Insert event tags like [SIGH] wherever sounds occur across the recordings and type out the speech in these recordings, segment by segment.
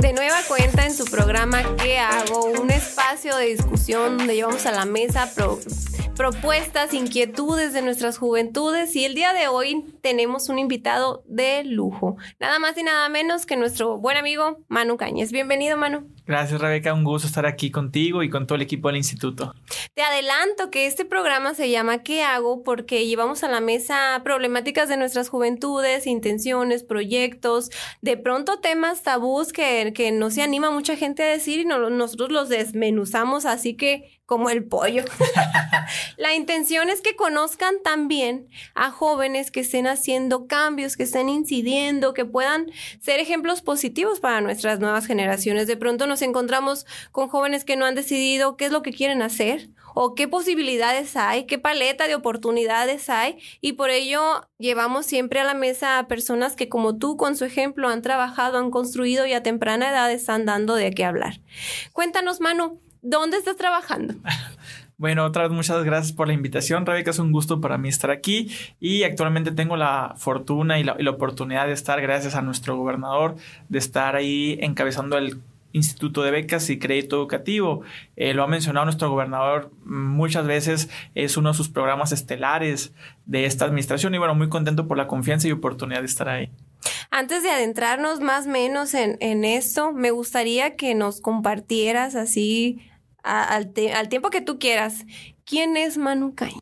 de nueva cuenta en su programa ¿Qué hago? Un espacio de discusión donde llevamos a la mesa propuestas, inquietudes de nuestras juventudes y el día de hoy tenemos un invitado de lujo, nada más y nada menos que nuestro buen amigo Manu Cañez. Bienvenido Manu. Gracias Rebeca, un gusto estar aquí contigo y con todo el equipo del instituto. Te adelanto que este programa se llama ¿Qué hago? porque llevamos a la mesa problemáticas de nuestras juventudes, intenciones, proyectos, de pronto temas tabús que, que no se anima mucha gente a decir y nosotros los desmenuzamos así que como el pollo. [LAUGHS] la intención es que conozcan también a jóvenes que estén haciendo cambios, que estén incidiendo, que puedan ser ejemplos positivos para nuestras nuevas generaciones. De pronto nos encontramos con jóvenes que no han decidido qué es lo que quieren hacer o qué posibilidades hay, qué paleta de oportunidades hay y por ello llevamos siempre a la mesa a personas que como tú con su ejemplo han trabajado, han construido y a temprana edad están dando de qué hablar. Cuéntanos, Manu, ¿Dónde estás trabajando? [LAUGHS] Bueno, otra vez muchas gracias por la invitación, Rebeca. Es un gusto para mí estar aquí y actualmente tengo la fortuna y la, oportunidad de estar, gracias a nuestro gobernador, de estar ahí encabezando el Instituto de Becas y Crédito Educativo. Eh, lo ha mencionado nuestro gobernador muchas veces, es uno de sus programas estelares de esta administración y bueno, muy contento por la confianza y oportunidad de estar ahí. Antes de adentrarnos más o menos en, en esto, me gustaría que nos compartieras así al, tiempo que tú quieras. ¿Quién es Manu Cañez?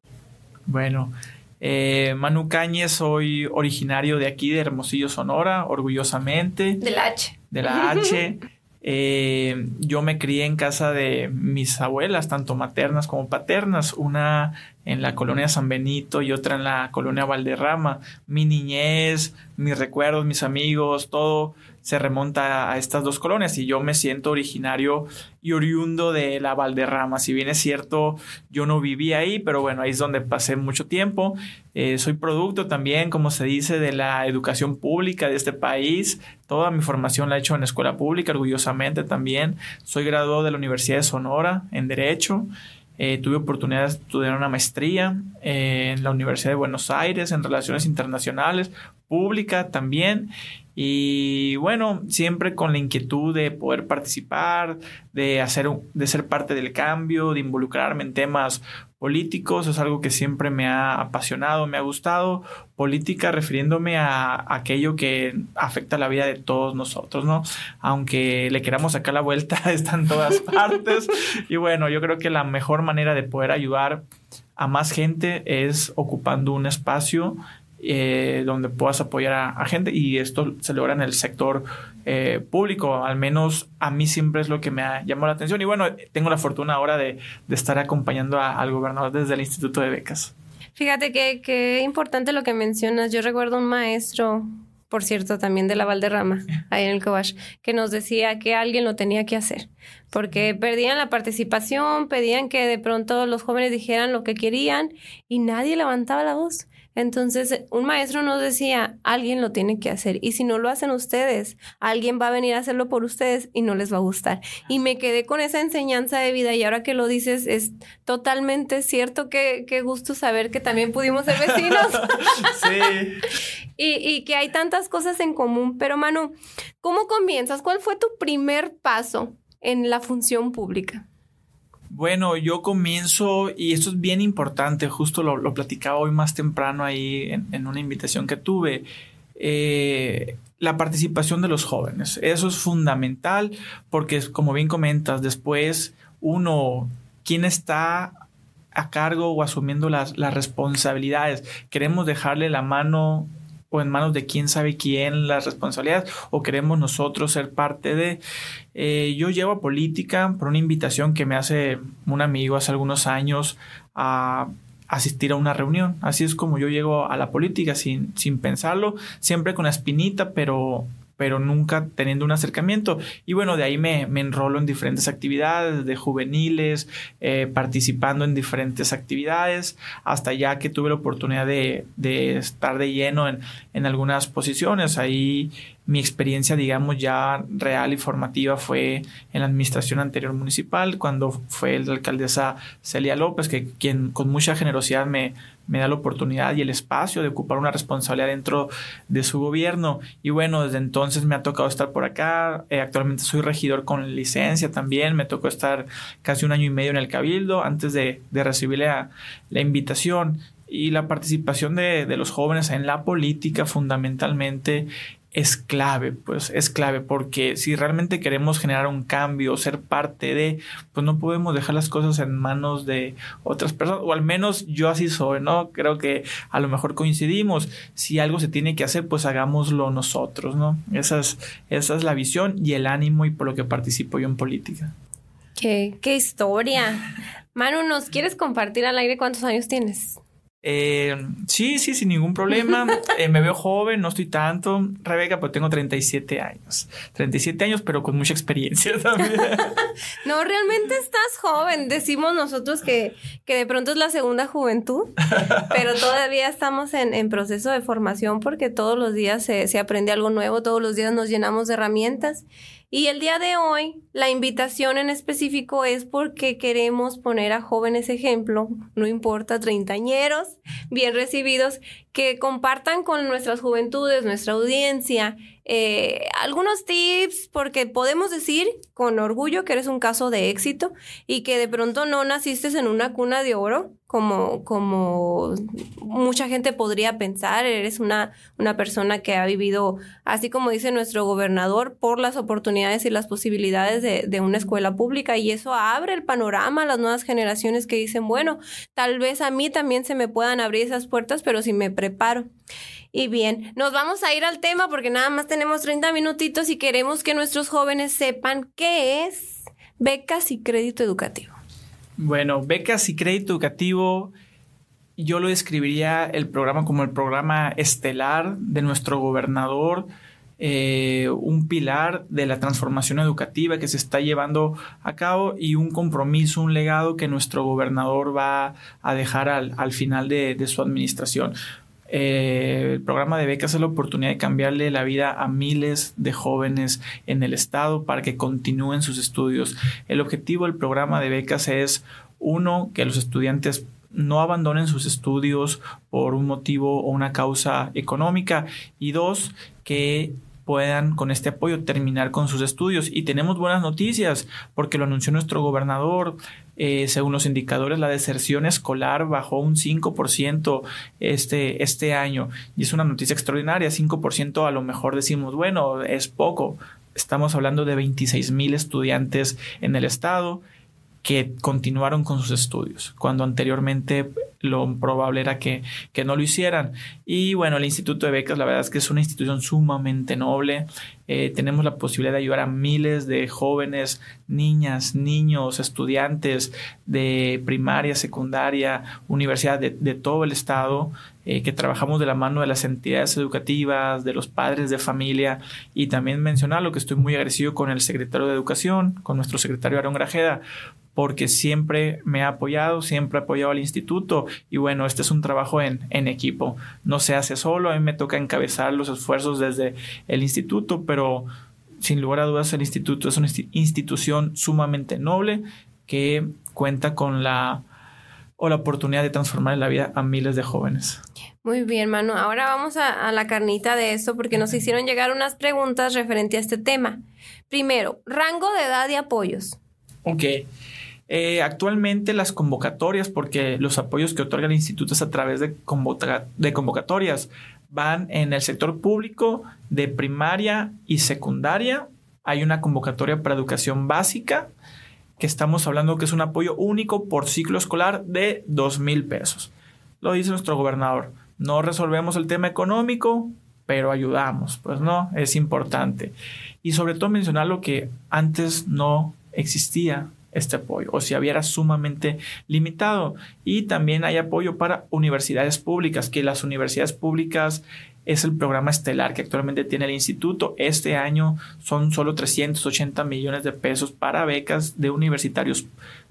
Bueno, eh, Manu Cañez, soy originario de aquí, de Hermosillo, Sonora, orgullosamente. De la H. De la H. [LAUGHS] Eh, yo me crié en casa de mis abuelas, tanto maternas como paternas, una en la colonia San Benito y otra en la colonia Valderrama. Mi niñez, mis recuerdos, mis amigos, todo se remonta a estas dos colonias y yo me siento originario y oriundo de la Valderrama. Si bien es cierto, yo no viví ahí, pero bueno, ahí es donde pasé mucho tiempo. Eh, soy producto también, como se dice, de la educación pública de este país. Toda mi formación la he hecho en escuela pública, orgullosamente también. Soy graduado de la Universidad de Sonora en Derecho. Eh, tuve oportunidad de estudiar una maestría en la Universidad de Buenos Aires en Relaciones Internacionales, pública también. Y bueno, siempre con la inquietud de poder participar, de hacer, de ser parte del cambio, de involucrarme en temas políticos, es algo que siempre me ha apasionado, me ha gustado. Política refiriéndome a aquello que afecta la vida de todos nosotros, ¿no? Aunque le queramos sacar la vuelta, [LAUGHS] está en todas partes. y bueno, yo creo que la mejor manera de poder ayudar a más gente es ocupando un espacio eh, donde puedas apoyar a, gente y esto se logra en el sector eh, público, al menos a mí siempre es lo que me ha llamado la atención y bueno, tengo la fortuna ahora de, estar acompañando al gobernador desde el Instituto de Becas. Fíjate que, que importante lo que mencionas, yo recuerdo un maestro por cierto, también de la Valderrama, [LAUGHS] ahí en el Cobash, que nos decía que alguien lo tenía que hacer, porque perdían la participación, pedían que de pronto los jóvenes dijeran lo que querían y nadie levantaba la voz. Entonces, un maestro nos decía, alguien lo tiene que hacer. Y si no lo hacen ustedes, alguien va a venir a hacerlo por ustedes y no les va a gustar. Y me quedé con esa enseñanza de vida y ahora que lo dices, es totalmente cierto. Qué, qué gusto saber que también pudimos ser vecinos. [LAUGHS] sí. y, y que hay tantas cosas en común. Pero Manu, ¿cómo comienzas? ¿Cuál fue tu primer paso en la función pública? Bueno, yo comienzo, y esto es bien importante, justo lo, platicaba hoy más temprano ahí en, una invitación que tuve, eh, la participación de los jóvenes. Eso es fundamental porque, como bien comentas, después uno, ¿quién está a cargo o asumiendo las, las responsabilidades? Queremos dejarle la mano en manos de quién sabe quién las responsabilidades o queremos nosotros ser parte de... Eh, yo llevo a política por una invitación que me hace un amigo hace algunos años a asistir a una reunión. Así es como yo llego a la política sin, sin pensarlo, siempre con la espinita, pero pero nunca teniendo un acercamiento. Y bueno, de ahí me, me enrolo en diferentes actividades de juveniles, eh, participando en diferentes actividades, hasta ya que tuve la oportunidad de, de estar de lleno en, en algunas posiciones. Ahí mi experiencia, digamos, ya real y formativa fue en la administración anterior municipal, cuando fue la alcaldesa Celia López, que quien con mucha generosidad me, me da la oportunidad y el espacio de ocupar una responsabilidad dentro de su gobierno. Y bueno, desde entonces me ha tocado estar por acá. Eh, actualmente soy regidor con licencia también. Me tocó estar casi un año y medio en el Cabildo antes de, de recibir la, la invitación y la participación de, de, los jóvenes en la política fundamentalmente es clave, pues es clave porque si realmente queremos generar un cambio, ser parte de, pues no podemos dejar las cosas en manos de otras personas, o al menos yo así soy, ¿no? Creo que a lo mejor coincidimos, si algo se tiene que hacer, pues hagámoslo nosotros, ¿no? Esa es, esa es la visión y el ánimo y por lo que participo yo en política. Qué, qué historia. Manu, ¿nos quieres compartir al aire cuántos años tienes? Eh, sí, sí, sin ningún problema. [LAUGHS] Eh, me veo joven, no estoy tanto. Rebeca, pues tengo 37 años. 37 años, pero con mucha experiencia [LAUGHS] también. no, realmente estás joven. Decimos nosotros que, que de pronto es la segunda juventud, pero todavía estamos en, en proceso de formación porque todos los días se, se aprende algo nuevo, todos los días nos llenamos de herramientas. Y el día de hoy, la invitación en específico es porque queremos poner a jóvenes ejemplo, no importa, treintañeros, bien recibidos, que compartan con nuestras juventudes, nuestra audiencia, eh, algunos tips, porque podemos decir con orgullo que eres un caso de éxito y que de pronto no naciste en una cuna de oro, como, mucha gente podría pensar. Eres una, una persona que ha vivido, así como dice nuestro gobernador, por las oportunidades y las posibilidades de, de una escuela pública y eso abre el panorama a las nuevas generaciones que dicen, bueno, tal vez a mí también se me puedan abrir esas puertas, pero si me preparo. Y bien, nos vamos a ir al tema porque nada más tenemos 30 minutitos y queremos que nuestros jóvenes sepan qué es becas y crédito educativo. Bueno, becas y crédito educativo, yo lo describiría el programa como el programa estelar de nuestro gobernador, eh, un pilar de la transformación educativa que se está llevando a cabo y un compromiso, un legado que nuestro gobernador va a dejar al, al final de, de su administración. Eh, el programa de becas es la oportunidad de cambiarle la vida a miles de jóvenes en el estado para que continúen sus estudios. El objetivo del programa de becas es, uno, que los estudiantes no abandonen sus estudios por un motivo o una causa económica y dos, que puedan con este apoyo terminar con sus estudios. Y tenemos buenas noticias porque lo anunció nuestro gobernador. Eh, según los indicadores, la deserción escolar bajó un 5% este, este año. Y es una noticia extraordinaria. 5% a lo mejor decimos, bueno, es poco. Estamos hablando de 26 mil estudiantes en el estado que continuaron con sus estudios, cuando anteriormente lo probable era que, que, no lo hicieran. Y bueno, el Instituto de Becas, la verdad es que es una institución sumamente noble. Eh, tenemos la posibilidad de ayudar a miles de jóvenes, niñas, niños, estudiantes de primaria, secundaria, universidad de, de todo el estado, eh, que trabajamos de la mano de las entidades educativas, de los padres de familia y también mencionar lo que estoy muy agradecido con el secretario de Educación, con nuestro secretario Aaron Grajeda, porque siempre me ha apoyado, siempre ha apoyado al instituto y bueno, este es un trabajo en, en, equipo, no se hace solo, a mí me toca encabezar los esfuerzos desde el instituto, pero sin lugar a dudas el instituto es una institución sumamente noble que cuenta con la o la oportunidad de transformar la vida a miles de jóvenes. Muy bien, Manu. Ahora vamos a, a la carnita de esto porque nos hicieron llegar unas preguntas referente a este tema. Primero, rango de edad y apoyos. Ok. Eh, actualmente las convocatorias, porque los apoyos que otorga el instituto es a través de, de convocatorias, van en el sector público de primaria y secundaria. Hay una convocatoria para educación básica, que estamos hablando que es un apoyo único por ciclo escolar de dos mil pesos. Lo dice nuestro gobernador. No resolvemos el tema económico, pero ayudamos. Pues no, es importante. Y sobre todo mencionar lo que antes no existía este apoyo o si había sumamente limitado. Y también hay apoyo para universidades públicas, que las universidades públicas es el programa estelar que actualmente tiene el instituto. Este año son solo 380 millones de pesos para becas de universitarios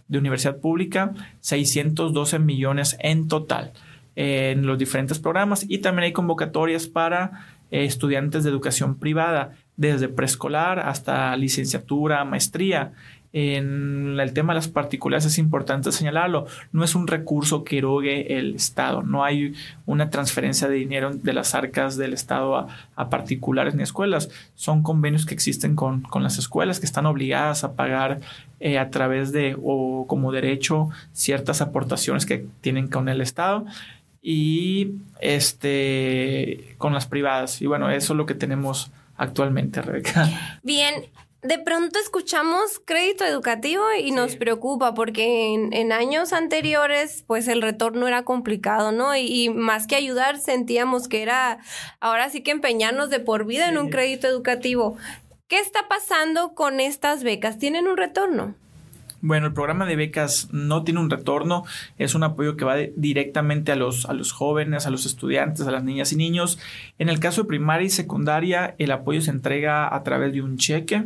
de universidad pública, 612 millones en total en los diferentes programas y también hay convocatorias para estudiantes de educación privada, desde preescolar hasta licenciatura, maestría. En el tema de las particulares es importante señalarlo, no es un recurso que erogue el Estado, no hay una transferencia de dinero de las arcas del Estado a, particulares ni escuelas, son convenios que existen con, las escuelas que están obligadas a pagar eh, a través de o como derecho ciertas aportaciones que tienen con el Estado y este con las privadas. Y bueno eso es lo que tenemos actualmente Rebeca. Bien, de pronto escuchamos crédito educativo y nos preocupa porque en, años anteriores pues el retorno era complicado, ¿no? Y, más que ayudar sentíamos que era ahora sí que empeñarnos de por vida en un crédito educativo. ¿Qué está pasando con estas becas? ¿Tienen un retorno? Bueno, el programa de becas no tiene un retorno, es un apoyo que va directamente a los, a los jóvenes, a los estudiantes, a las niñas y niños. En el caso de primaria y secundaria, el apoyo se entrega a través de un cheque.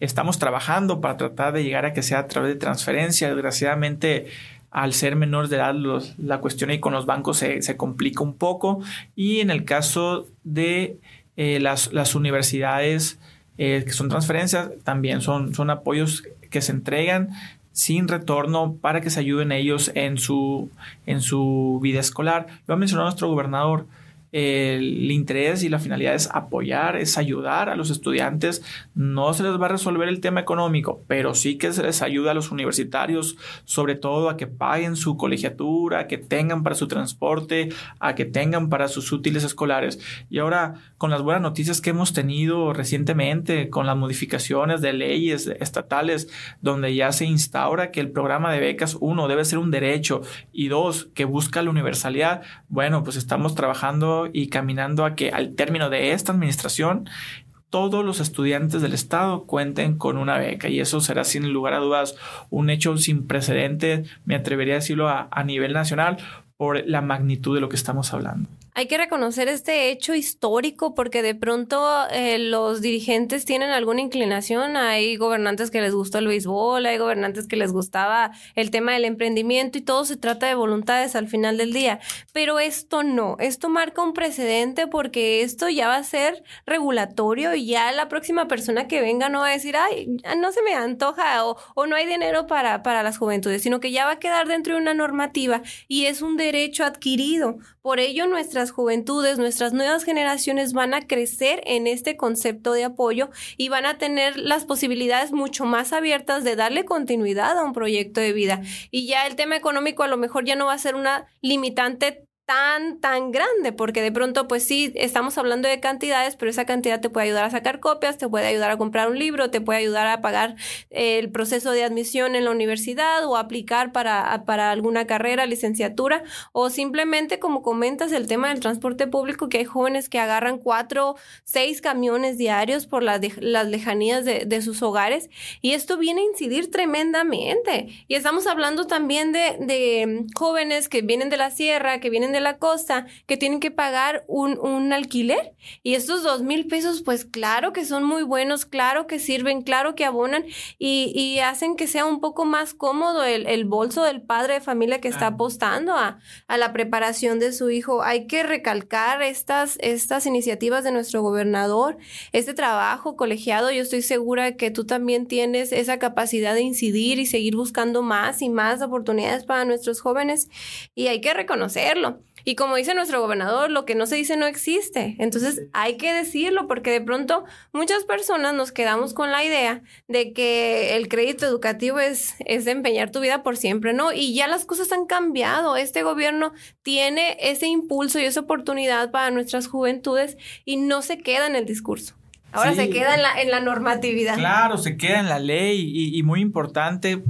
Estamos trabajando para tratar de llegar a que sea a través de transferencia. Desgraciadamente, al ser menores de edad, la cuestión ahí con los bancos se, complica un poco. Y en el caso de eh, las, universidades, eh, que son transferencias, también son, son apoyos que se entregan sin retorno para que se ayuden ellos en su, en su vida escolar. Lo ha mencionado nuestro gobernador el interés y la finalidad es apoyar, es ayudar a los estudiantes. No se les va a resolver el tema económico, pero sí que se les ayuda a los universitarios, sobre todo a que paguen su colegiatura, a que tengan para su transporte, a que tengan para sus útiles escolares. Y ahora, con las buenas noticias que hemos tenido recientemente, con las modificaciones de leyes estatales, donde ya se instaura que el programa de becas, uno, debe ser un derecho y dos, que busca la universalidad, bueno, pues estamos trabajando y caminando a que al término de esta administración todos los estudiantes del Estado cuenten con una beca. Y eso será sin lugar a dudas un hecho sin precedentes, me atrevería a decirlo a, a nivel nacional por la magnitud de lo que estamos hablando hay que reconocer este hecho histórico porque de pronto eh, los dirigentes tienen alguna inclinación. Hay gobernantes que les gusta el béisbol, hay gobernantes que les gustaba el tema del emprendimiento y todo se trata de voluntades al final del día. Pero esto no, esto marca un precedente porque esto ya va a ser regulatorio y ya la próxima persona que venga no va a decir, ay, no se me antoja o, o no hay dinero para, para las juventudes, sino que ya va a quedar dentro de una normativa y es un derecho adquirido. Por ello, nuestras juventudes, nuestras nuevas generaciones van a crecer en este concepto de apoyo y van a tener las posibilidades mucho más abiertas de darle continuidad a un proyecto de vida. Y ya el tema económico a lo mejor ya no va a ser una limitante tan, tan grande, porque de pronto, pues sí, estamos hablando de cantidades, pero esa cantidad te puede ayudar a sacar copias, te puede ayudar a comprar un libro, te puede ayudar a pagar el proceso de admisión en la universidad o aplicar para, para alguna carrera, licenciatura, o simplemente, como comentas, el tema del transporte público, que hay jóvenes que agarran cuatro, seis camiones diarios por las, las lejanías de, de sus hogares, y esto viene a incidir tremendamente. Y estamos hablando también de, de jóvenes que vienen de la sierra, que vienen de de la costa que tienen que pagar un, un alquiler. Y estos dos mil pesos, pues claro que son muy buenos, claro que sirven, claro que abonan y, y hacen que sea un poco más cómodo el, el bolso del padre de familia que está apostando a, a, la preparación de su hijo. Hay que recalcar estas, estas iniciativas de nuestro gobernador, este trabajo colegiado. Yo estoy segura que tú también tienes esa capacidad de incidir y seguir buscando más y más oportunidades para nuestros jóvenes y hay que reconocerlo. Y como dice nuestro gobernador, lo que no se dice no existe. Entonces hay que decirlo porque de pronto muchas personas nos quedamos con la idea de que el crédito educativo es, es empeñar tu vida por siempre, ¿no? Y ya las cosas han cambiado. Este gobierno tiene ese impulso y esa oportunidad para nuestras juventudes y no se queda en el discurso. Ahora se queda en la, en la normatividad. Claro, se queda en la ley y, y muy importante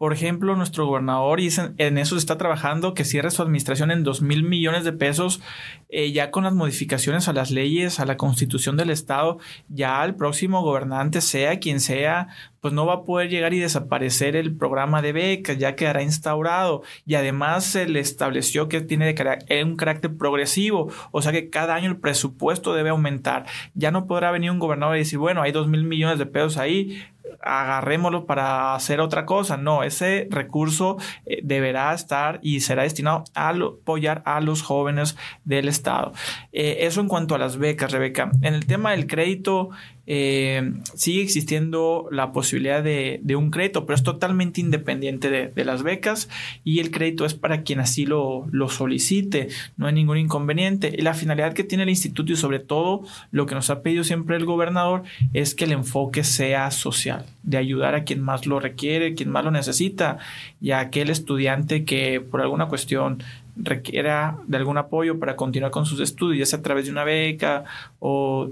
por ejemplo, nuestro gobernador, y en eso está trabajando, que cierre su administración en dos mil millones de pesos, eh, ya con las modificaciones a las leyes, a la constitución del Estado, ya el próximo gobernante, sea quien sea, pues no va a poder llegar y desaparecer el programa de becas, ya quedará instaurado. Y además se le estableció que tiene un carácter progresivo, o sea que cada año el presupuesto debe aumentar. Ya no podrá venir un gobernador y decir, bueno, hay dos mil millones de pesos ahí, agarrémoslo para hacer otra cosa. No, ese recurso eh, deberá estar y será destinado a apoyar a los jóvenes del Estado. Eh, eso en cuanto a las becas, Rebeca. En el tema del crédito, eh, sigue existiendo la posibilidad de, un crédito, pero es totalmente independiente de, las becas y el crédito es para quien así lo, lo, solicite, no hay ningún inconveniente. Y la finalidad que tiene el instituto y sobre todo lo que nos ha pedido siempre el gobernador es que el enfoque sea social, de ayudar a quien más lo requiere, quien más lo necesita y a aquel estudiante que por alguna cuestión requiera de algún apoyo para continuar con sus estudios, ya sea a través de una beca o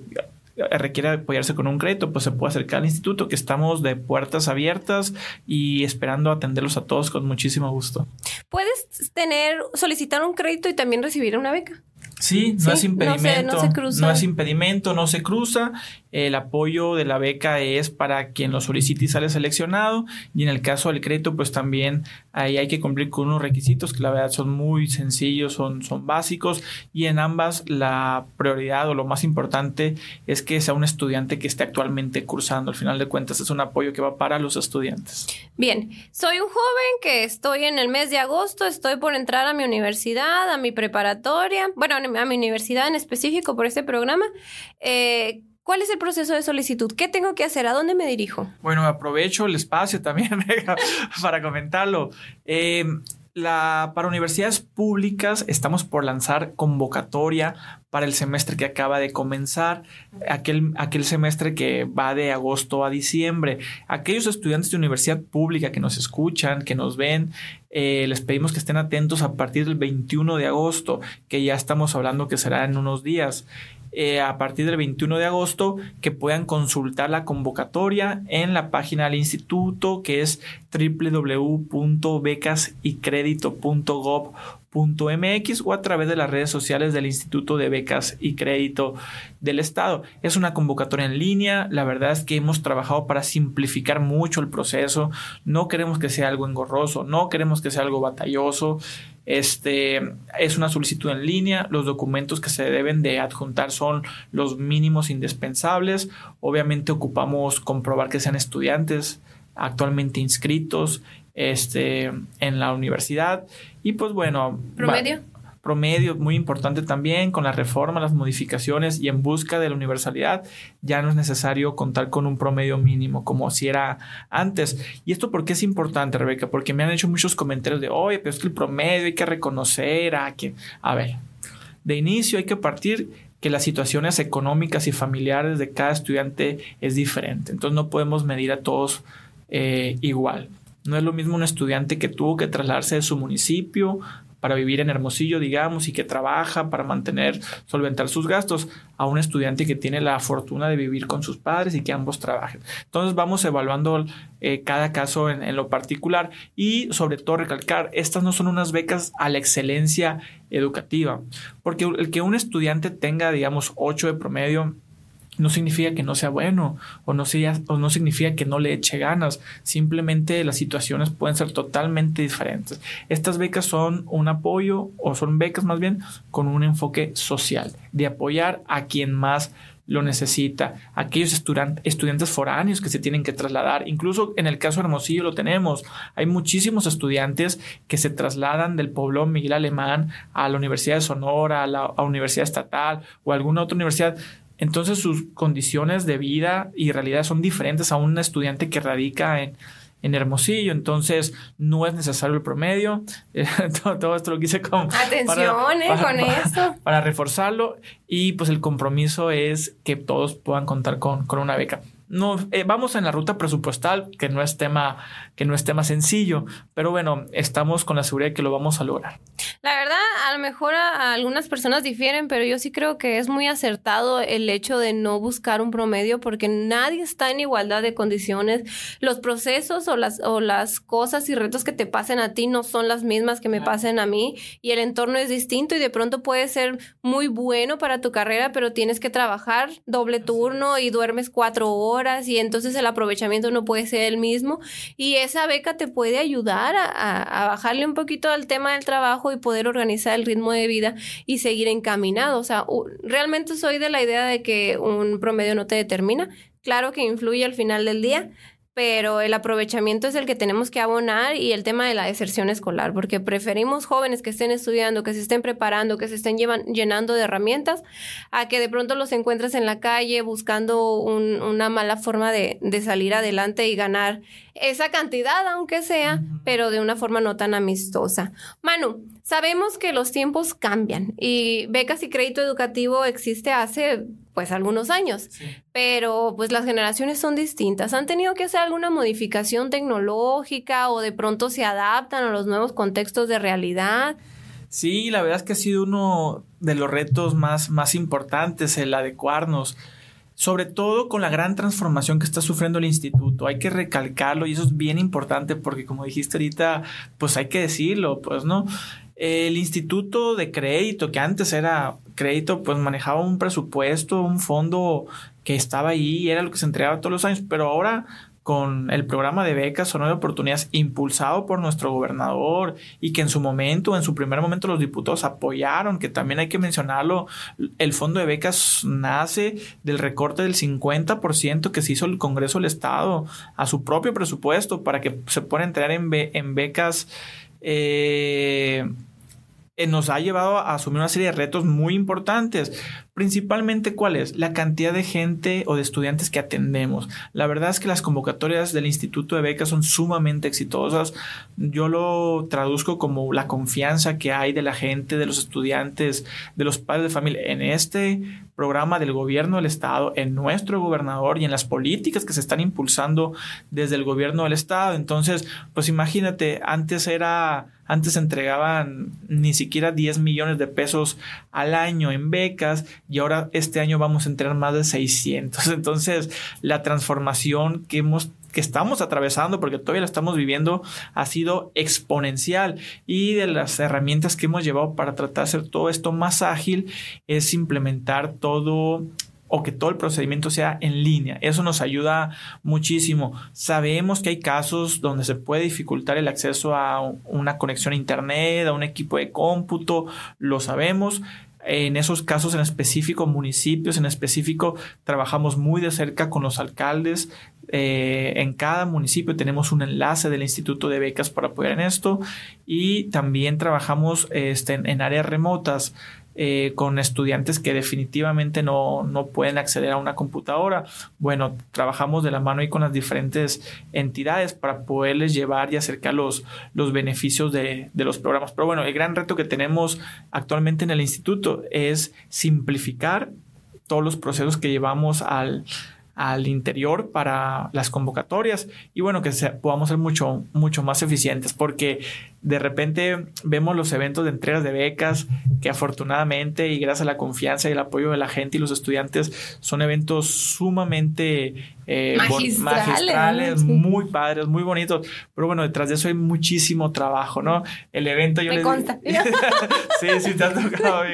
requiere apoyarse con un crédito, pues se puede acercar al instituto, que estamos de puertas abiertas y esperando atenderlos a todos con muchísimo gusto. ¿Puedes tener, solicitar un crédito y también recibir una beca? Sí, no es impedimento. No, se, cruza. no es impedimento, no se cruza. El apoyo de la beca es para quien lo solicite y sale seleccionado. Y en el caso del crédito, pues también ahí hay que cumplir con unos requisitos que la verdad son muy sencillos, son, son básicos. Y en ambas la prioridad o lo más importante es que sea un estudiante que esté actualmente cursando. Al final de cuentas es un apoyo que va para los estudiantes. Bien, soy un joven que estoy en el mes de agosto, estoy por entrar a mi universidad, a mi preparatoria, bueno, a mi universidad en específico por este programa. Eh, ¿Cuál es el proceso de solicitud? ¿Qué tengo que hacer? ¿A dónde me dirijo? Bueno, aprovecho el espacio también [LAUGHS] para comentarlo. Eh, la, para universidades públicas estamos por lanzar convocatoria para el semestre que acaba de comenzar, aquel, aquel semestre que va de agosto a diciembre. Aquellos estudiantes de universidad pública que nos escuchan, que nos ven, eh, les pedimos que estén atentos a partir del 21 de agosto, que ya estamos hablando que será en unos días. Eh, a partir del 21 de agosto que puedan consultar la convocatoria en la página del instituto que es www.becasycredito.gov.mx o a través de las redes sociales del Instituto de Becas y Crédito del Estado. Es una convocatoria en línea, la verdad es que hemos trabajado para simplificar mucho el proceso, no queremos que sea algo engorroso, no queremos que sea algo batalloso, este es una solicitud en línea. Los documentos que se deben de adjuntar son los mínimos indispensables. Obviamente ocupamos comprobar que sean estudiantes actualmente inscritos este, en la universidad. Y pues bueno. ¿Promedio? promedio muy importante también con la reforma, las modificaciones y en busca de la universalidad ya no es necesario contar con un promedio mínimo como si era antes. ¿Y esto por qué es importante, Rebeca? Porque me han hecho muchos comentarios de, oye, pero es que el promedio hay que reconocer a que, a ver, de inicio hay que partir que las situaciones económicas y familiares de cada estudiante es diferente. Entonces no podemos medir a todos eh, igual. No es lo mismo un estudiante que tuvo que trasladarse de su municipio para vivir en Hermosillo, digamos, y que trabaja para mantener, solventar sus gastos, a un estudiante que tiene la fortuna de vivir con sus padres y que ambos trabajen. Entonces vamos evaluando eh, cada caso en, lo particular y sobre todo recalcar, estas no son unas becas a la excelencia educativa, porque el que un estudiante tenga, digamos, 8 de promedio, no significa que no sea bueno o no, sea, o no significa que no le eche ganas. Simplemente las situaciones pueden ser totalmente diferentes. Estas becas son un apoyo o son becas más bien con un enfoque social, de apoyar a quien más lo necesita, aquellos estudiantes foráneos que se tienen que trasladar, incluso en el caso de Hermosillo lo tenemos, hay muchísimos estudiantes que se trasladan del pueblo Miguel Alemán a la Universidad de Sonora, a la Universidad Estatal o a alguna otra universidad entonces sus condiciones de vida y realidad son diferentes a un estudiante que radica en, Hermosillo, entonces no es necesario el promedio. [LAUGHS] todo, esto lo quise con, Atención eh, con eso. [LAUGHS] Para reforzarlo y pues el compromiso es que todos puedan contar con, con una beca no, eh, vamos en la ruta presupuestal, que no es tema, que no es tema sencillo, pero bueno, estamos con la seguridad de que lo vamos a lograr. La verdad, a lo mejor a, algunas personas difieren, pero yo sí creo que es muy acertado el hecho de no buscar un promedio porque nadie está en igualdad de condiciones. Los procesos o las, o las cosas y retos que te pasen a ti no son las mismas que me pasen a mí y el entorno es distinto y de pronto puede ser muy bueno para tu carrera, pero tienes que trabajar doble turno y duermes cuatro horas y entonces el aprovechamiento no puede ser el mismo y esa beca te puede ayudar a, bajarle un poquito al tema del trabajo y poder organizar el ritmo de vida y seguir encaminado. O sea, realmente soy de la idea de que un promedio no te determina. Claro que influye al final del día, pero el aprovechamiento es el que tenemos que abonar y el tema de la deserción escolar, porque preferimos jóvenes que estén estudiando, que se estén preparando, que se estén llenando de herramientas, a que de pronto los encuentres en la calle buscando una mala forma de, de salir adelante y ganar esa cantidad, aunque sea, pero de una forma no tan amistosa. Manu, sabemos que los tiempos cambian y becas y crédito educativo existe hace pues algunos años, pero pues las generaciones son distintas. ¿Han tenido que hacer alguna modificación tecnológica o de pronto se adaptan a los nuevos contextos de realidad? Sí, la verdad es que ha sido uno de los retos más, más importantes el adecuarnos sobre todo con la gran transformación que está sufriendo el instituto. Hay que recalcarlo y eso es bien importante porque como dijiste ahorita, pues hay que decirlo, pues no. El instituto de crédito, que antes era crédito, pues manejaba un presupuesto, un fondo que estaba ahí, era lo que se entregaba todos los años, pero ahora con el programa de becas o de oportunidades impulsado por nuestro gobernador y que en su momento, en su primer momento los diputados apoyaron, que también hay que mencionarlo, el fondo de becas nace del recorte del 50% que se hizo el Congreso del Estado a su propio presupuesto para que se pueda entrar en, en becas eh, nos ha llevado a asumir una serie de retos muy importantes. Principalmente, ¿cuál es? La cantidad de gente o de estudiantes que atendemos. La verdad es que las convocatorias del Instituto de Becas son sumamente exitosas. Yo lo traduzco como la confianza que hay de la gente, de los estudiantes, de los padres de familia en este programa del gobierno del Estado, en nuestro gobernador y en las políticas que se están impulsando desde el gobierno del Estado. Entonces, pues imagínate, antes era antes entregaban ni siquiera 10 millones de pesos al año en becas y ahora este año vamos a entregar más de 600. [LAUGHS] Entonces, la transformación que hemos que estamos atravesando, porque todavía la estamos viviendo, ha sido exponencial. Y de las herramientas que hemos llevado para tratar de hacer todo esto más ágil es implementar todo o que todo el procedimiento sea en línea. Eso nos ayuda muchísimo. Sabemos que hay casos donde se puede dificultar el acceso a una conexión a Internet, a un equipo de cómputo, lo sabemos. En esos casos en específico, municipios en específico, trabajamos muy de cerca con los alcaldes. Eh, en cada municipio tenemos un enlace del Instituto de Becas para apoyar en esto y también trabajamos este, en áreas remotas. Eh, con estudiantes que definitivamente no, no, pueden acceder a una computadora. Bueno, trabajamos de la mano y con las diferentes entidades para poderles llevar y acercar los, los beneficios de, de los programas. Pero bueno, el gran reto que tenemos actualmente en el instituto es simplificar todos los procesos que llevamos al, al interior para las convocatorias y bueno que podamos ser mucho mucho más eficientes porque de repente vemos los eventos de entregas de becas que afortunadamente y gracias a la confianza y el apoyo de la gente y los estudiantes son eventos sumamente eh, magistrales, muy padres, muy bonitos. Pero bueno, detrás de eso hay muchísimo trabajo, ¿no? El evento yo le consta. [LAUGHS] sí, sí, te ha tocado,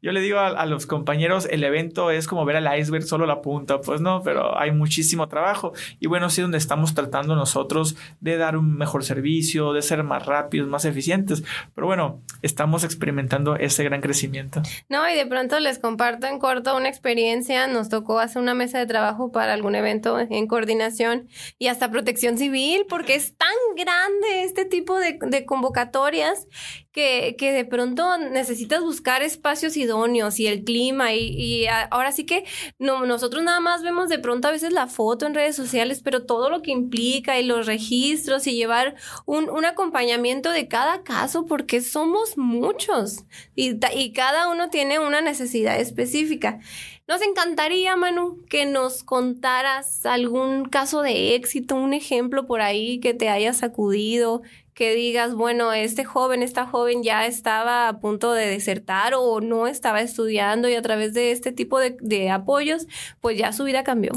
Yo le digo a, los compañeros, el evento es como ver al iceberg solo la punta, pues no, pero hay muchísimo trabajo. Y bueno, sí, donde estamos tratando nosotros de dar un mejor servicio, de ser más rápidos, más eficientes. Pero bueno, estamos experimentando ese gran crecimiento. No, y de pronto les comparto en corto una experiencia. Nos tocó hacer una mesa de trabajo para algún evento en coordinación y hasta protección civil, porque es tan grande este tipo de, de convocatorias que, que, de pronto necesitas buscar espacios idóneos y el clima y, y ahora sí que no, nosotros nada más vemos de pronto a veces la foto en redes sociales, pero todo lo que implica y los registros y llevar un, un acompañamiento de cada caso porque somos muchos y, y cada uno tiene una necesidad específica. Nos encantaría, Manu, que nos contaras algún caso de éxito, un ejemplo por ahí que te haya sacudido, que digas, bueno, este joven, esta joven ya estaba a punto de desertar o no estaba estudiando y a través de este tipo de, apoyos, pues ya su vida cambió.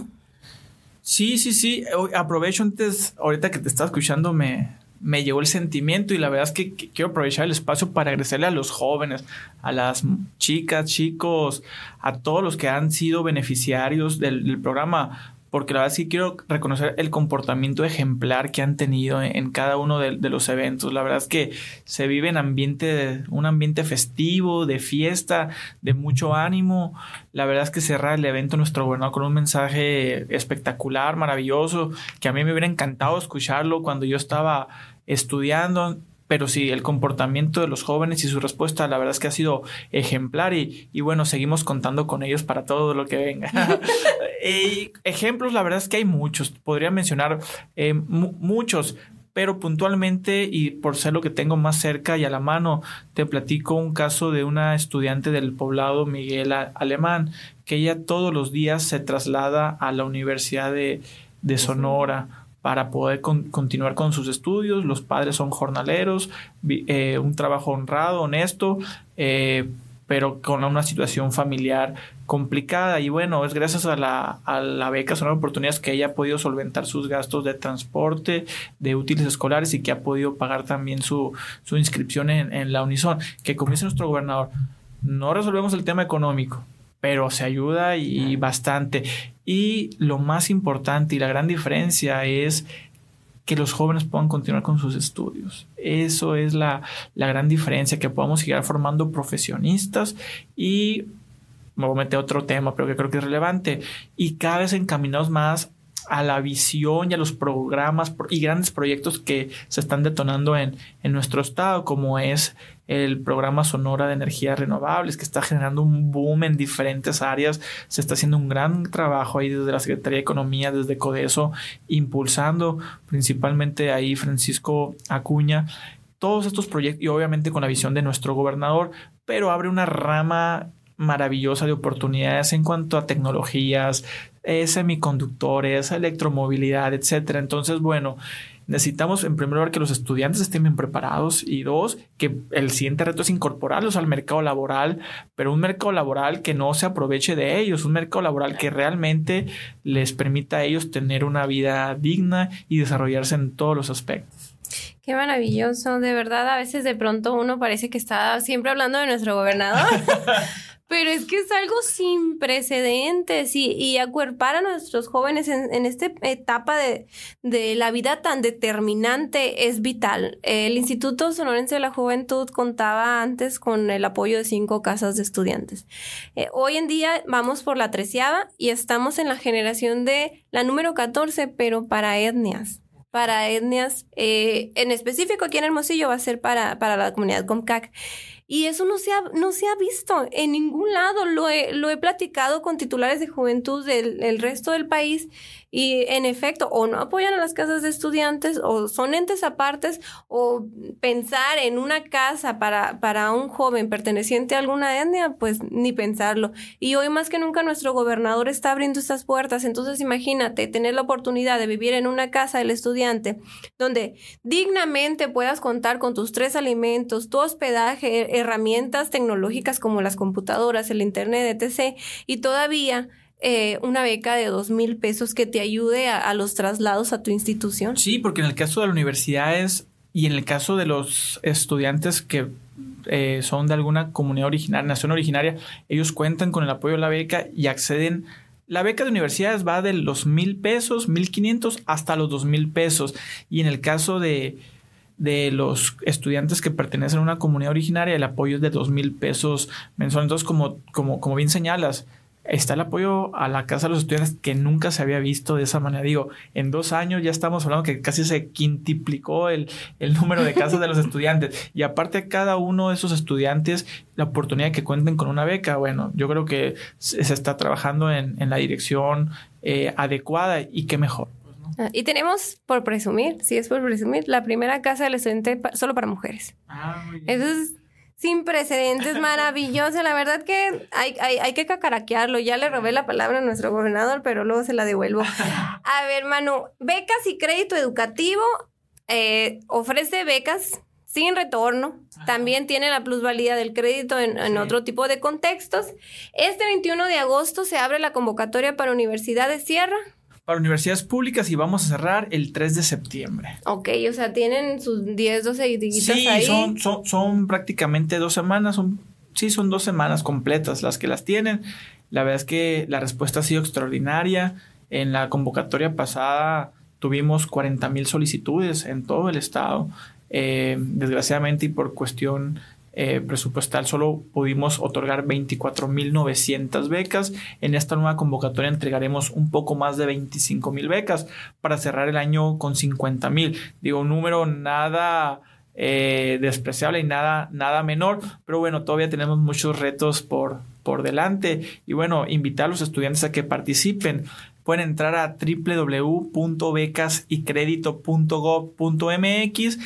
Sí, sí, sí. Aprovecho antes, ahorita que te estaba escuchando, me, me llegó el sentimiento y la verdad es que, quiero aprovechar el espacio para agradecerle a los jóvenes, a las chicas, chicos, a todos los que han sido beneficiarios del programa porque la verdad sí quiero reconocer el comportamiento ejemplar que han tenido en, cada uno de, los eventos. La verdad es que se vive en ambiente, un ambiente festivo, de fiesta, de mucho ánimo. La verdad es que cerrar el evento nuestro gobernador con un mensaje espectacular, maravilloso, que a mí me hubiera encantado escucharlo cuando yo estaba estudiando pero sí, el comportamiento de los jóvenes y su respuesta, la verdad es que ha sido ejemplar y, bueno, seguimos contando con ellos para todo lo que venga. [LAUGHS] [LAUGHS] ejemplos, la verdad es que hay muchos, podría mencionar eh, muchos, pero puntualmente y por ser lo que tengo más cerca y a la mano, te platico un caso de una estudiante del poblado Miguel Alemán, que ella todos los días se traslada a la Universidad de, de Sonora para poder continuar con sus estudios. Los padres son jornaleros, eh, un trabajo honrado, honesto, eh, pero con una situación familiar complicada. Y bueno, es gracias a la, a la beca son oportunidades que ella ha podido solventar sus gastos de transporte, de útiles escolares y que ha podido pagar también su, su inscripción en, en la Unison. Que como dice nuestro gobernador, no resolvemos el tema económico, pero se ayuda y bastante. Y lo más importante y la gran diferencia es que los jóvenes puedan continuar con sus estudios. Eso es la, la gran diferencia, que podamos seguir formando profesionistas y me voy a meter otro tema, pero que creo que es relevante, y cada vez encaminados más a la visión y a los programas y grandes proyectos que se están detonando en, en nuestro estado, como es el programa Sonora de Energías Renovables, que está generando un boom en diferentes áreas. Se está haciendo un gran trabajo ahí desde la Secretaría de Economía, desde Codeso, impulsando principalmente ahí Francisco Acuña todos estos proyectos y obviamente con la visión de nuestro gobernador, pero abre una rama maravillosa de oportunidades en cuanto a tecnologías, eh, semiconductores, electromovilidad, etcétera. Entonces, bueno, necesitamos en primer lugar que los estudiantes estén bien preparados y dos, que el siguiente reto es incorporarlos al mercado laboral, pero un mercado laboral que no se aproveche de ellos, un mercado laboral que realmente les permita a ellos tener una vida digna y desarrollarse en todos los aspectos. Qué maravilloso, de verdad, a veces de pronto uno parece que está siempre hablando de nuestro gobernador. [LAUGHS] Pero es que es algo sin precedentes y, y acuerpar a nuestros jóvenes en, en esta etapa de, de, la vida tan determinante es vital. El Instituto Sonorense de la Juventud contaba antes con el apoyo de cinco casas de estudiantes. Eh, hoy en día vamos por la treceava y estamos en la generación de la número 14, pero para etnias para etnias, eh, en específico aquí en Hermosillo va a ser para, para la comunidad Comcac. Y eso no se ha, no se ha visto en ningún lado. Lo he, lo he platicado con titulares de juventud del, resto del país y en efecto, o no apoyan a las casas de estudiantes, o son entes apartes, o pensar en una casa para, para un joven perteneciente a alguna etnia, pues ni pensarlo. Y hoy más que nunca nuestro gobernador está abriendo estas puertas. Entonces imagínate tener la oportunidad de vivir en una casa del estudiante donde dignamente puedas contar con tus tres alimentos, tu hospedaje, herramientas tecnológicas como las computadoras, el internet, etc. Y todavía eh, una beca de dos mil pesos que te ayude a, los traslados a tu institución. Sí, porque en el caso de las universidades y en el caso de los estudiantes que eh, son de alguna comunidad originaria, nación originaria, ellos cuentan con el apoyo de la beca y acceden. La beca de universidades va de los mil pesos, mil quinientos hasta los dos mil pesos. Y en el caso de, de los estudiantes que pertenecen a una comunidad originaria, el apoyo es de dos mil pesos mensuales. Entonces, como, como, como bien señalas, está el apoyo a la casa de los estudiantes que nunca se había visto de esa manera. Digo, en dos años ya estamos hablando que casi se quintuplicó el, el número de casas de los [LAUGHS] estudiantes. Y aparte a cada uno de esos estudiantes, la oportunidad de que cuenten con una beca. Bueno, yo creo que se, está trabajando en, en la dirección eh, adecuada y qué mejor. Ah, y tenemos, por presumir, si es por presumir, la primera casa del estudiante solo para mujeres. Ah, Eso es sin precedentes, maravilloso. La verdad que hay, hay, que cacaraquearlo. Ya le robé la palabra a nuestro gobernador, pero luego se la devuelvo. A ver, Manu, becas y crédito educativo. Eh, ofrece becas sin retorno. También tiene la plusvalía del crédito en, en, otro tipo de contextos. Este 21 de agosto se abre la convocatoria para Universidad de Sierra para universidades públicas y vamos a cerrar el 3 de septiembre. Ok, o sea, tienen sus 10, 12 días sí, ahí. Son, son, son prácticamente dos semanas, son, sí, son dos semanas completas las que las tienen. La verdad es que la respuesta ha sido extraordinaria. En la convocatoria pasada tuvimos 40 mil solicitudes en todo el estado. Eh, desgraciadamente y por cuestión eh, presupuestal solo pudimos otorgar 24.900 becas. En esta nueva convocatoria entregaremos un poco más de 25.000 becas para cerrar el año con 50.000. Digo, un número nada eh, despreciable y nada, nada menor, pero bueno, todavía tenemos muchos retos por, por delante y bueno, invitar a los estudiantes a que participen. Pueden entrar a www.becasycredito.gov.mx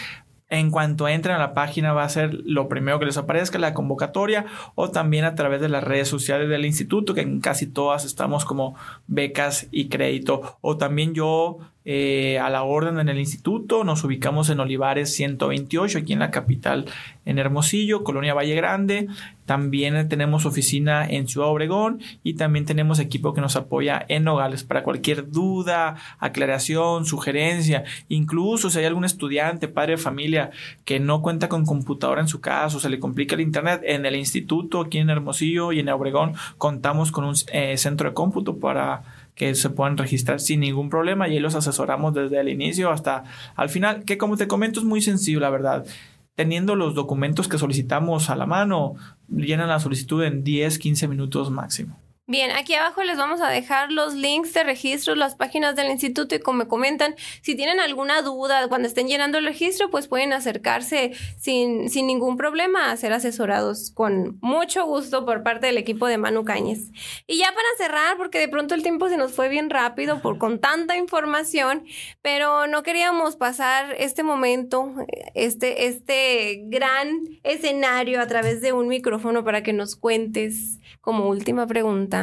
en cuanto entren a la página va a ser lo primero que les aparezca la convocatoria o también a través de las redes sociales del instituto que en casi todas estamos como becas y crédito. O también yo eh, a la orden en el instituto. Nos ubicamos en Olivares 128, aquí en la capital, en Hermosillo, Colonia Valle Grande. También tenemos oficina en Ciudad Obregón y también tenemos equipo que nos apoya en Nogales para cualquier duda, aclaración, sugerencia. Incluso si hay algún estudiante, padre de familia que no cuenta con computadora en su casa o se le complica el internet, en el instituto aquí en Hermosillo y en Obregón contamos con un eh, centro de cómputo para que se puedan registrar sin ningún problema y ahí los asesoramos desde el inicio hasta al final, que como te comento es muy sencillo, la verdad. Teniendo los documentos que solicitamos a la mano, llenan la solicitud en 10, 15 minutos máximo. Bien, aquí abajo les vamos a dejar los links de registro, las páginas del instituto y como me comentan, si tienen alguna duda cuando estén llenando el registro, pues pueden acercarse sin, sin ningún problema a ser asesorados con mucho gusto por parte del equipo de Manu Cáñez. Y ya para cerrar, porque de pronto el tiempo se nos fue bien rápido por con tanta información, pero no queríamos pasar este momento, este, este gran escenario a través de un micrófono para que nos cuentes como última pregunta,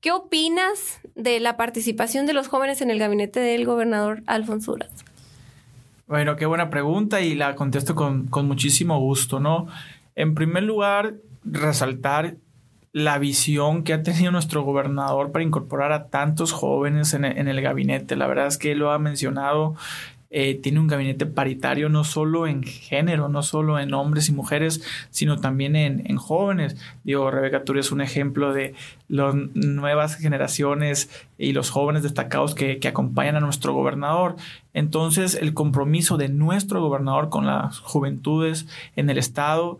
¿qué opinas de la participación de los jóvenes en el gabinete del gobernador Alfonso Uras? Bueno, qué buena pregunta y la contesto con, muchísimo gusto, ¿no? En primer lugar, resaltar la visión que ha tenido nuestro gobernador para incorporar a tantos jóvenes en, el gabinete. La verdad es que lo ha mencionado eh, tiene un gabinete paritario no solo en género, no solo en hombres y mujeres, sino también en, jóvenes. Digo, Rebeca Turi es un ejemplo de las nuevas generaciones y los jóvenes destacados que, que acompañan a nuestro gobernador. Entonces, el compromiso de nuestro gobernador con las juventudes en el Estado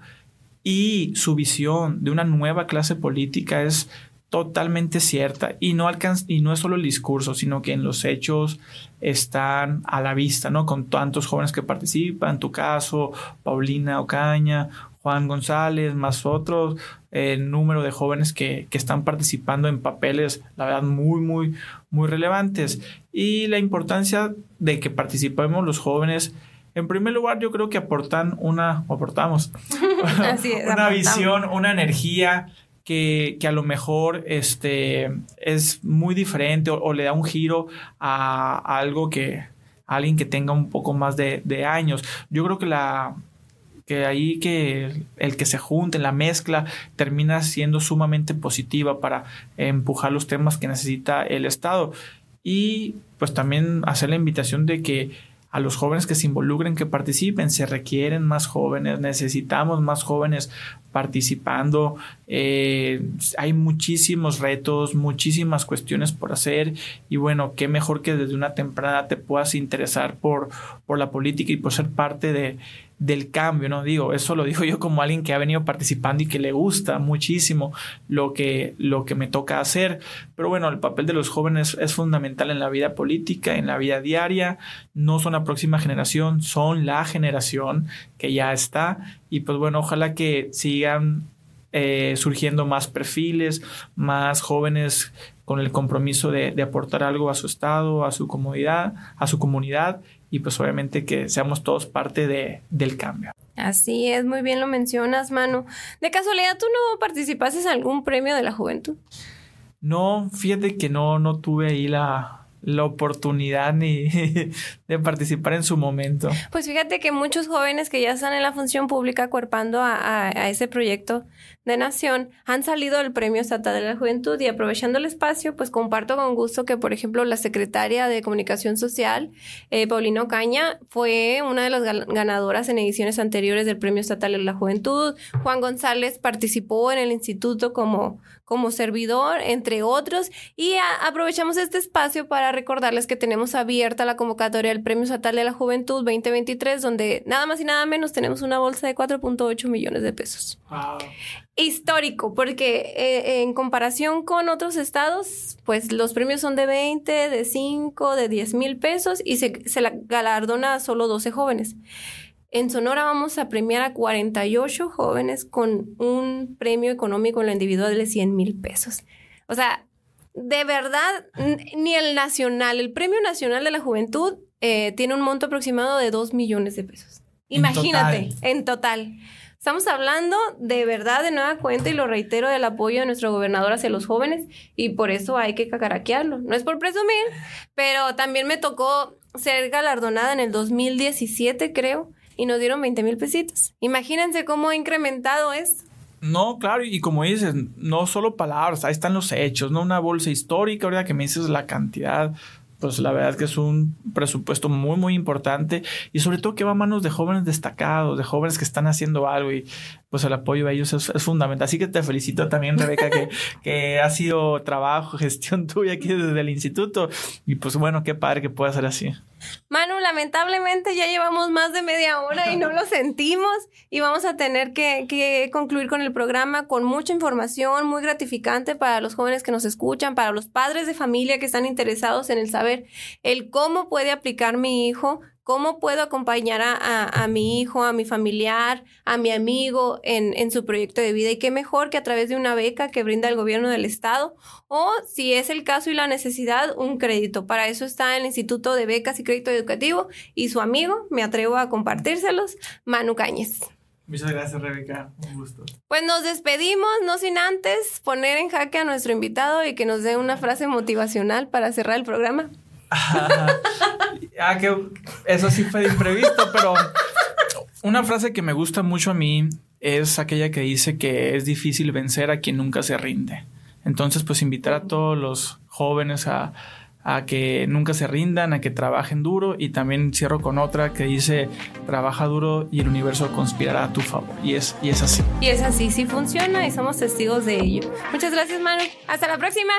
y su visión de una nueva clase política es totalmente cierta y no alcanza, y no es solo el discurso, sino que en los hechos están a la vista, ¿no? Con tantos jóvenes que participan, tu caso, Paulina Ocaña, Juan González, más otros, el número de jóvenes que, que, están participando en papeles, la verdad, muy, muy, muy relevantes. Y la importancia de que participemos los jóvenes, en primer lugar, yo creo que aportan una, aportamos, [LAUGHS] [LAUGHS] una visión, una energía que, a lo mejor este, es muy diferente o, le da un giro a, algo que alguien que tenga un poco más de, años. Yo creo que la que ahí que el que se junte, la mezcla, termina siendo sumamente positiva para empujar los temas que necesita el Estado. Y pues también hacer la invitación de que a los jóvenes que se involucren, que participen. Se requieren más jóvenes, necesitamos más jóvenes participando. Eh, hay muchísimos retos, muchísimas cuestiones por hacer y bueno, qué mejor que desde una temprana te puedas interesar por, por la política y por ser parte de, del cambio, ¿no? Digo, eso lo digo yo como alguien que ha venido participando y que le gusta muchísimo lo que, lo que me toca hacer. Pero bueno, el papel de los jóvenes es fundamental en la vida política, en la vida diaria. No son la próxima generación, son la generación que ya está. Y pues bueno, ojalá que sigan eh, surgiendo más perfiles, más jóvenes con el compromiso de, de, aportar algo a su estado, a su comunidad, a su comunidad y pues obviamente que seamos todos parte de, del cambio. Así es, muy bien lo mencionas, Manu. De casualidad, ¿tú no participaste en algún premio de la juventud? No, fíjate que no, no tuve ahí la, la oportunidad ni [LAUGHS] de participar en su momento. Pues fíjate que muchos jóvenes que ya están en la función pública cuerpando a, ese proyecto de Nación han salido del Premio Estatal de la Juventud y aprovechando el espacio, pues comparto con gusto que, por ejemplo, la secretaria de Comunicación Social, eh, Paulino Caña, fue una de las ganadoras en ediciones anteriores del Premio Estatal de la Juventud. Juan González participó en el instituto como, como servidor, entre otros, y aprovechamos este espacio para recordarles que tenemos abierta la convocatoria del Premio Estatal de la Juventud 2023, donde nada más y nada menos tenemos una bolsa de 4.8 millones de pesos. Histórico, porque eh, en comparación con otros estados, pues los premios son de 20, de 5, de 10 mil pesos y se, se galardona a solo 12 jóvenes. En Sonora vamos a premiar a 48 jóvenes con un premio económico en la individual de 100 mil pesos. O sea, de verdad, ni el nacional, el Premio Nacional de la Juventud eh, tiene un monto aproximado de 2 millones de pesos. Imagínate, en total. Estamos hablando de verdad, de nueva cuenta, y lo reitero, del apoyo de nuestro gobernador hacia los jóvenes, y por eso hay que cacaraquearlo. No es por presumir, pero también me tocó ser galardonada en el 2017, creo, y nos dieron 20 mil pesitos. Imagínense cómo ha incrementado es. No, claro, y como dices, no solo palabras, ahí están los hechos, ¿no? Una bolsa histórica, ahorita que me dices la cantidad, pues la verdad que es un presupuesto muy, muy importante y sobre todo que va a manos de jóvenes destacados, de jóvenes que están haciendo algo y pues el apoyo a ellos es, fundamental. Así que te felicito también, Rebeca, que, que ha sido trabajo, [LAUGHS] gestión tuya aquí desde el instituto y pues bueno, qué padre que pueda ser así. Manu, lamentablemente ya llevamos más de media hora y no lo sentimos y vamos a tener que, que, concluir con el programa con mucha información muy gratificante para los jóvenes que nos escuchan, para los padres de familia que están interesados en el saber el cómo puede aplicar mi hijo ¿Cómo puedo acompañar a, mi hijo, a mi familiar, a mi amigo en, en, su proyecto de vida? Y qué mejor que a través de una beca que brinda el gobierno del estado o, si es el caso y la necesidad, un crédito. Para eso está el Instituto de Becas y Crédito Educativo y su amigo, me atrevo a compartírselos, Manu Cáñez. Muchas gracias, Rebeca. Un gusto. Pues nos despedimos, no sin antes poner en jaque a nuestro invitado y que nos dé una frase motivacional para cerrar el programa. [LAUGHS] ah, que eso sí fue de imprevisto, pero una frase que me gusta mucho a mí es aquella que dice que es difícil vencer a quien nunca se rinde. Entonces, pues invitar a todos los jóvenes a, a que nunca se rindan, a que trabajen duro y también cierro con otra que dice trabaja duro y el universo conspirará a tu favor y es, y es así. Y es así, sí funciona y somos testigos de ello. Muchas gracias Manu, hasta la próxima.